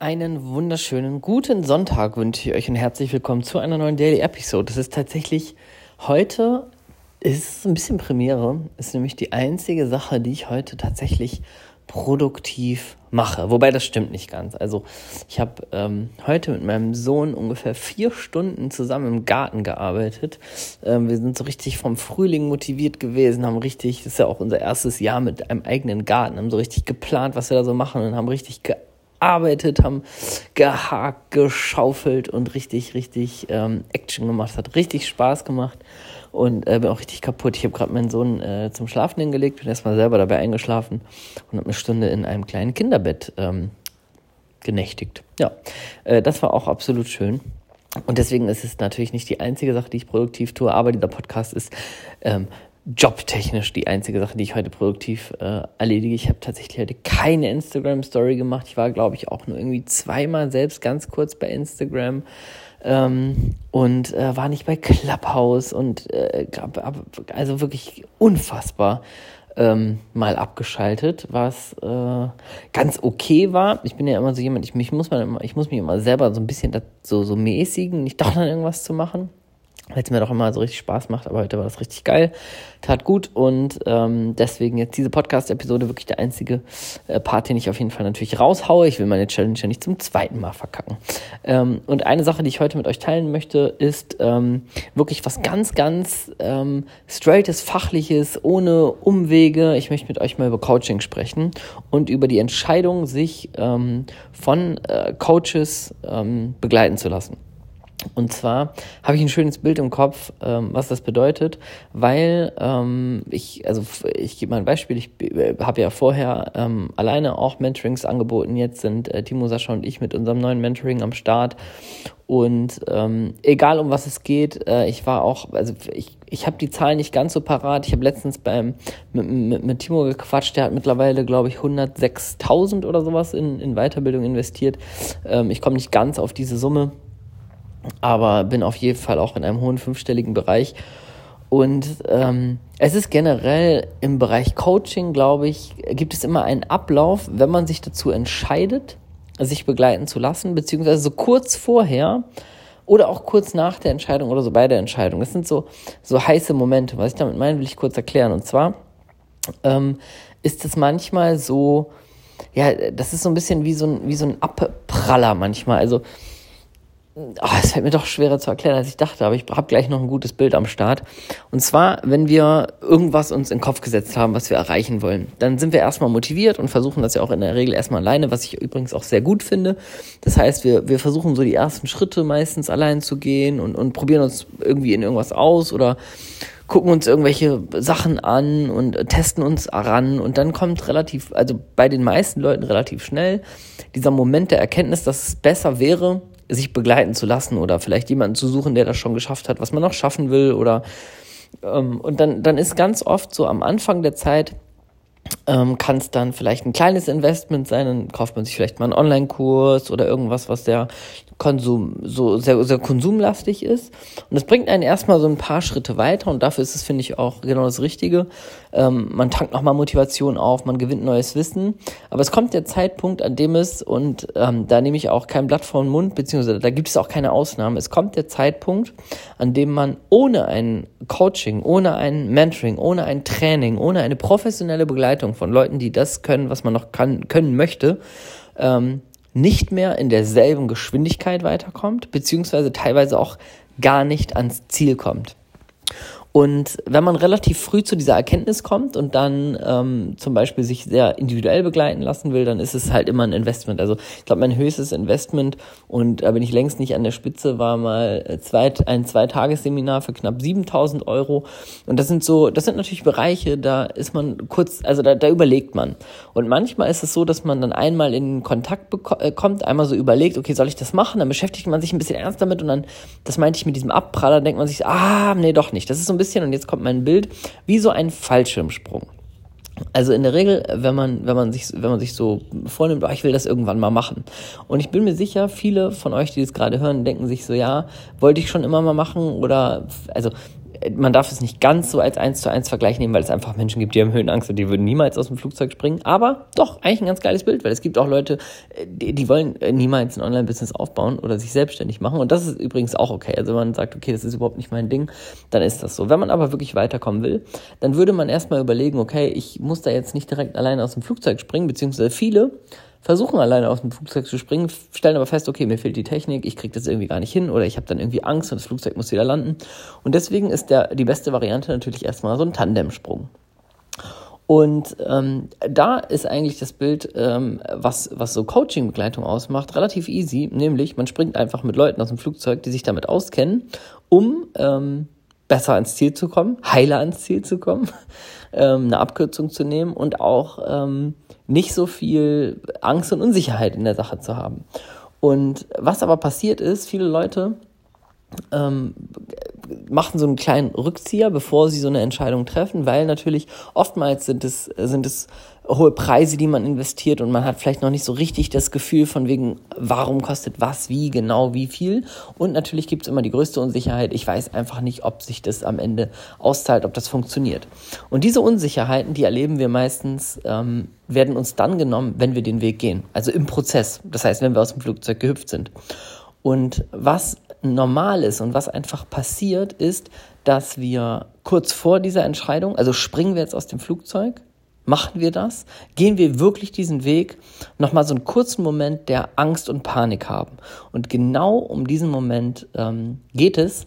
Einen wunderschönen guten Sonntag wünsche ich euch und herzlich willkommen zu einer neuen Daily Episode. Das ist tatsächlich heute ist ein bisschen Premiere, ist nämlich die einzige Sache, die ich heute tatsächlich produktiv mache. Wobei das stimmt nicht ganz. Also ich habe ähm, heute mit meinem Sohn ungefähr vier Stunden zusammen im Garten gearbeitet. Ähm, wir sind so richtig vom Frühling motiviert gewesen, haben richtig, das ist ja auch unser erstes Jahr mit einem eigenen Garten, haben so richtig geplant, was wir da so machen und haben richtig gearbeitet gearbeitet, haben gehakt, geschaufelt und richtig, richtig ähm, Action gemacht. Hat richtig Spaß gemacht und äh, bin auch richtig kaputt. Ich habe gerade meinen Sohn äh, zum Schlafen hingelegt, bin erstmal selber dabei eingeschlafen und habe eine Stunde in einem kleinen Kinderbett ähm, genächtigt. Ja, äh, das war auch absolut schön. Und deswegen ist es natürlich nicht die einzige Sache, die ich produktiv tue, aber dieser Podcast ist ähm, jobtechnisch die einzige Sache, die ich heute produktiv äh, erledige. Ich habe tatsächlich heute keine Instagram-Story gemacht. Ich war, glaube ich, auch nur irgendwie zweimal selbst ganz kurz bei Instagram ähm, und äh, war nicht bei Clubhouse und äh, also wirklich unfassbar ähm, mal abgeschaltet, was äh, ganz okay war. Ich bin ja immer so jemand, ich, mich muss, man immer, ich muss mich immer selber so ein bisschen so, so mäßigen, nicht doch dann irgendwas zu machen weil es mir doch immer so richtig Spaß macht, aber heute war das richtig geil, tat gut und ähm, deswegen jetzt diese Podcast-Episode wirklich der einzige äh, Part, den ich auf jeden Fall natürlich raushaue. Ich will meine Challenge ja nicht zum zweiten Mal verkacken. Ähm, und eine Sache, die ich heute mit euch teilen möchte, ist ähm, wirklich was ganz, ganz ähm, straightes, fachliches, ohne Umwege. Ich möchte mit euch mal über Coaching sprechen und über die Entscheidung, sich ähm, von äh, Coaches ähm, begleiten zu lassen. Und zwar habe ich ein schönes Bild im Kopf, ähm, was das bedeutet, weil ähm, ich, also ich gebe mal ein Beispiel, ich äh, habe ja vorher ähm, alleine auch Mentorings angeboten, jetzt sind äh, Timo, Sascha und ich mit unserem neuen Mentoring am Start. Und ähm, egal um was es geht, äh, ich war auch, also ich, ich habe die Zahlen nicht ganz so parat. Ich habe letztens beim mit, mit, mit Timo gequatscht, der hat mittlerweile, glaube ich, 106.000 oder sowas in, in Weiterbildung investiert. Ähm, ich komme nicht ganz auf diese Summe aber bin auf jeden Fall auch in einem hohen fünfstelligen Bereich. Und ähm, es ist generell im Bereich Coaching, glaube ich, gibt es immer einen Ablauf, wenn man sich dazu entscheidet, sich begleiten zu lassen, beziehungsweise so kurz vorher oder auch kurz nach der Entscheidung oder so bei der Entscheidung. Das sind so, so heiße Momente. Was ich damit meine, will ich kurz erklären. Und zwar ähm, ist es manchmal so, ja, das ist so ein bisschen wie so ein, wie so ein Abpraller manchmal. Also Oh, es fällt mir doch schwerer zu erklären, als ich dachte, aber ich habe gleich noch ein gutes Bild am Start. Und zwar, wenn wir irgendwas uns in den Kopf gesetzt haben, was wir erreichen wollen, dann sind wir erstmal motiviert und versuchen das ja auch in der Regel erstmal alleine, was ich übrigens auch sehr gut finde. Das heißt, wir, wir versuchen so die ersten Schritte meistens allein zu gehen und, und probieren uns irgendwie in irgendwas aus oder gucken uns irgendwelche Sachen an und testen uns ran und dann kommt relativ, also bei den meisten Leuten relativ schnell dieser Moment der Erkenntnis, dass es besser wäre, sich begleiten zu lassen oder vielleicht jemanden zu suchen, der das schon geschafft hat, was man noch schaffen will oder ähm, und dann, dann ist ganz oft so am Anfang der Zeit ähm, kann es dann vielleicht ein kleines Investment sein, dann kauft man sich vielleicht mal einen Online-Kurs oder irgendwas, was der Konsum so sehr, sehr konsumlastig ist. Und das bringt einen erstmal so ein paar Schritte weiter und dafür ist es, finde ich, auch genau das Richtige. Ähm, man tankt nochmal Motivation auf, man gewinnt neues Wissen. Aber es kommt der Zeitpunkt, an dem es, und ähm, da nehme ich auch kein Blatt vor den Mund, beziehungsweise da gibt es auch keine Ausnahmen. Es kommt der Zeitpunkt, an dem man ohne ein Coaching, ohne ein Mentoring, ohne ein Training, ohne eine professionelle Begleitung von Leuten, die das können, was man noch kann, können möchte, ähm, nicht mehr in derselben Geschwindigkeit weiterkommt, beziehungsweise teilweise auch gar nicht ans Ziel kommt. Und wenn man relativ früh zu dieser Erkenntnis kommt und dann ähm, zum Beispiel sich sehr individuell begleiten lassen will, dann ist es halt immer ein Investment. Also ich glaube, mein höchstes Investment, und da bin ich längst nicht an der Spitze, war mal zwei, ein Zweitagesseminar für knapp 7000 Euro. Und das sind so, das sind natürlich Bereiche, da ist man kurz, also da, da überlegt man. Und manchmal ist es so, dass man dann einmal in Kontakt äh, kommt, einmal so überlegt, okay, soll ich das machen? Dann beschäftigt man sich ein bisschen ernst damit und dann, das meinte ich mit diesem Abpraller, denkt man sich, ah, nee, doch nicht. Das ist so ein bisschen bisschen, und jetzt kommt mein Bild, wie so ein Fallschirmsprung. Also in der Regel, wenn man, wenn man sich, wenn man sich so vornimmt, oh, ich will das irgendwann mal machen. Und ich bin mir sicher, viele von euch, die das gerade hören, denken sich so, ja, wollte ich schon immer mal machen oder, also man darf es nicht ganz so als eins zu eins Vergleich nehmen, weil es einfach Menschen gibt, die haben Höhenangst und die würden niemals aus dem Flugzeug springen. Aber doch, eigentlich ein ganz geiles Bild, weil es gibt auch Leute, äh, die, die wollen äh, niemals ein Online-Business aufbauen oder sich selbstständig machen. Und das ist übrigens auch okay. Also wenn man sagt, okay, das ist überhaupt nicht mein Ding, dann ist das so. Wenn man aber wirklich weiterkommen will, dann würde man erstmal überlegen, okay, ich muss da jetzt nicht direkt alleine aus dem Flugzeug springen, beziehungsweise viele versuchen alleine aus dem Flugzeug zu springen, stellen aber fest, okay, mir fehlt die Technik, ich kriege das irgendwie gar nicht hin oder ich habe dann irgendwie Angst und das Flugzeug muss wieder landen. Und deswegen ist der, die beste Variante natürlich erstmal so ein Tandemsprung. Und ähm, da ist eigentlich das Bild, ähm, was, was so Coaching-Begleitung ausmacht, relativ easy. Nämlich, man springt einfach mit Leuten aus dem Flugzeug, die sich damit auskennen, um ähm, besser ans Ziel zu kommen, heiler ans Ziel zu kommen, ähm, eine Abkürzung zu nehmen und auch ähm, nicht so viel Angst und Unsicherheit in der Sache zu haben. Und was aber passiert ist, viele Leute ähm, machen so einen kleinen Rückzieher, bevor sie so eine Entscheidung treffen, weil natürlich oftmals sind es, sind es hohe Preise, die man investiert und man hat vielleicht noch nicht so richtig das Gefühl von wegen, warum kostet was, wie genau, wie viel. Und natürlich gibt es immer die größte Unsicherheit. Ich weiß einfach nicht, ob sich das am Ende auszahlt, ob das funktioniert. Und diese Unsicherheiten, die erleben wir meistens, ähm, werden uns dann genommen, wenn wir den Weg gehen. Also im Prozess. Das heißt, wenn wir aus dem Flugzeug gehüpft sind. Und was normal ist und was einfach passiert, ist, dass wir kurz vor dieser Entscheidung, also springen wir jetzt aus dem Flugzeug, machen wir das? Gehen wir wirklich diesen Weg? Nochmal so einen kurzen Moment der Angst und Panik haben. Und genau um diesen Moment ähm, geht es,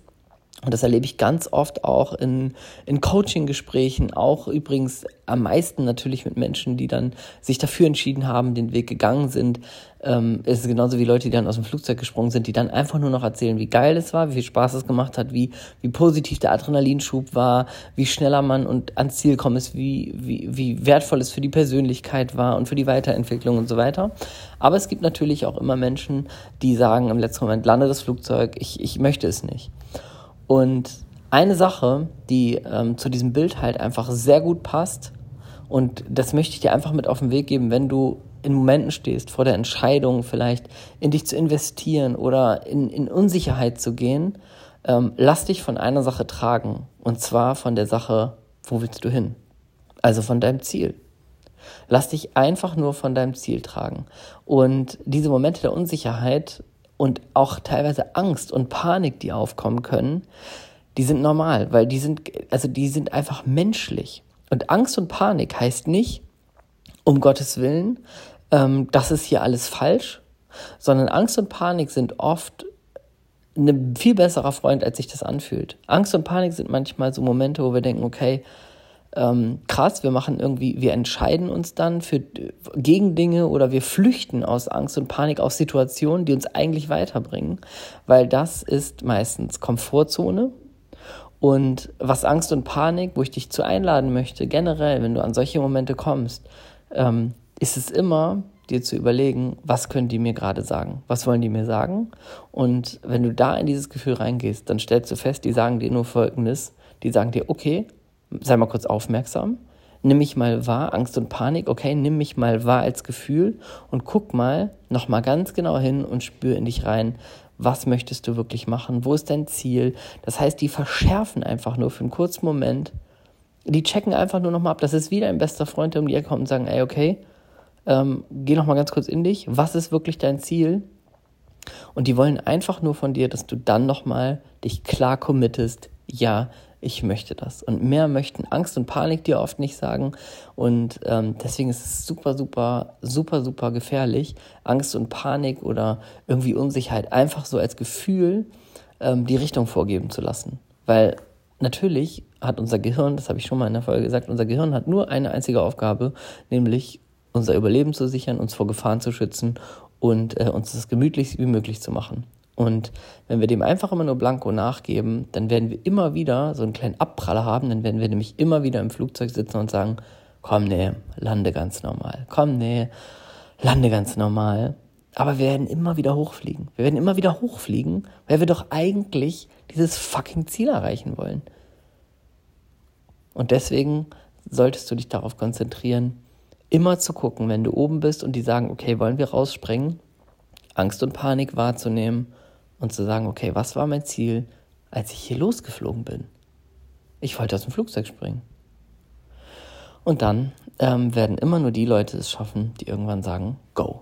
und das erlebe ich ganz oft auch in, in Coaching-Gesprächen, auch übrigens am meisten natürlich mit Menschen, die dann sich dafür entschieden haben, den Weg gegangen sind. Ähm, es ist genauso wie Leute, die dann aus dem Flugzeug gesprungen sind, die dann einfach nur noch erzählen, wie geil es war, wie viel Spaß es gemacht hat, wie, wie positiv der Adrenalinschub war, wie schneller man und ans Ziel kommen ist, wie, wie, wie wertvoll es für die Persönlichkeit war und für die Weiterentwicklung und so weiter. Aber es gibt natürlich auch immer Menschen, die sagen im letzten Moment, lande das Flugzeug, ich, ich möchte es nicht. Und eine Sache, die ähm, zu diesem Bild halt einfach sehr gut passt, und das möchte ich dir einfach mit auf den Weg geben, wenn du in Momenten stehst, vor der Entscheidung vielleicht in dich zu investieren oder in, in Unsicherheit zu gehen, ähm, lass dich von einer Sache tragen. Und zwar von der Sache, wo willst du hin? Also von deinem Ziel. Lass dich einfach nur von deinem Ziel tragen. Und diese Momente der Unsicherheit und auch teilweise Angst und Panik, die aufkommen können, die sind normal, weil die sind, also die sind einfach menschlich. Und Angst und Panik heißt nicht, um Gottes Willen, ähm, das ist hier alles falsch, sondern Angst und Panik sind oft ein viel besserer Freund, als sich das anfühlt. Angst und Panik sind manchmal so Momente, wo wir denken, okay, ähm, krass, wir machen irgendwie, wir entscheiden uns dann für gegen Dinge oder wir flüchten aus Angst und Panik aus Situationen, die uns eigentlich weiterbringen, weil das ist meistens Komfortzone. Und was Angst und Panik, wo ich dich zu einladen möchte, generell, wenn du an solche Momente kommst, ähm, ist es immer, dir zu überlegen, was können die mir gerade sagen? Was wollen die mir sagen? Und wenn du da in dieses Gefühl reingehst, dann stellst du fest, die sagen dir nur Folgendes. Die sagen dir, okay, sei mal kurz aufmerksam, nimm mich mal wahr, Angst und Panik, okay, nimm mich mal wahr als Gefühl und guck mal noch mal ganz genau hin und spür in dich rein, was möchtest du wirklich machen, wo ist dein Ziel? Das heißt, die verschärfen einfach nur für einen kurzen Moment, die checken einfach nur noch mal ab, das ist wieder ein bester Freund, der um die Ecke kommt und sagen, ey, okay, ähm, geh noch mal ganz kurz in dich, was ist wirklich dein Ziel? Und die wollen einfach nur von dir, dass du dann noch mal dich klar committest, ja, ich möchte das. Und mehr möchten Angst und Panik dir oft nicht sagen. Und ähm, deswegen ist es super, super, super, super gefährlich, Angst und Panik oder irgendwie Unsicherheit einfach so als Gefühl ähm, die Richtung vorgeben zu lassen. Weil natürlich hat unser Gehirn, das habe ich schon mal in der Folge gesagt, unser Gehirn hat nur eine einzige Aufgabe, nämlich unser Überleben zu sichern, uns vor Gefahren zu schützen und äh, uns das gemütlich wie möglich zu machen. Und wenn wir dem einfach immer nur blanko nachgeben, dann werden wir immer wieder so einen kleinen Abpraller haben, dann werden wir nämlich immer wieder im Flugzeug sitzen und sagen, komm, nee, lande ganz normal. Komm, nee, lande ganz normal. Aber wir werden immer wieder hochfliegen. Wir werden immer wieder hochfliegen, weil wir doch eigentlich dieses fucking Ziel erreichen wollen. Und deswegen solltest du dich darauf konzentrieren, immer zu gucken, wenn du oben bist und die sagen, okay, wollen wir rausspringen, Angst und Panik wahrzunehmen und zu sagen, okay, was war mein Ziel, als ich hier losgeflogen bin? Ich wollte aus dem Flugzeug springen. Und dann ähm, werden immer nur die Leute es schaffen, die irgendwann sagen, go.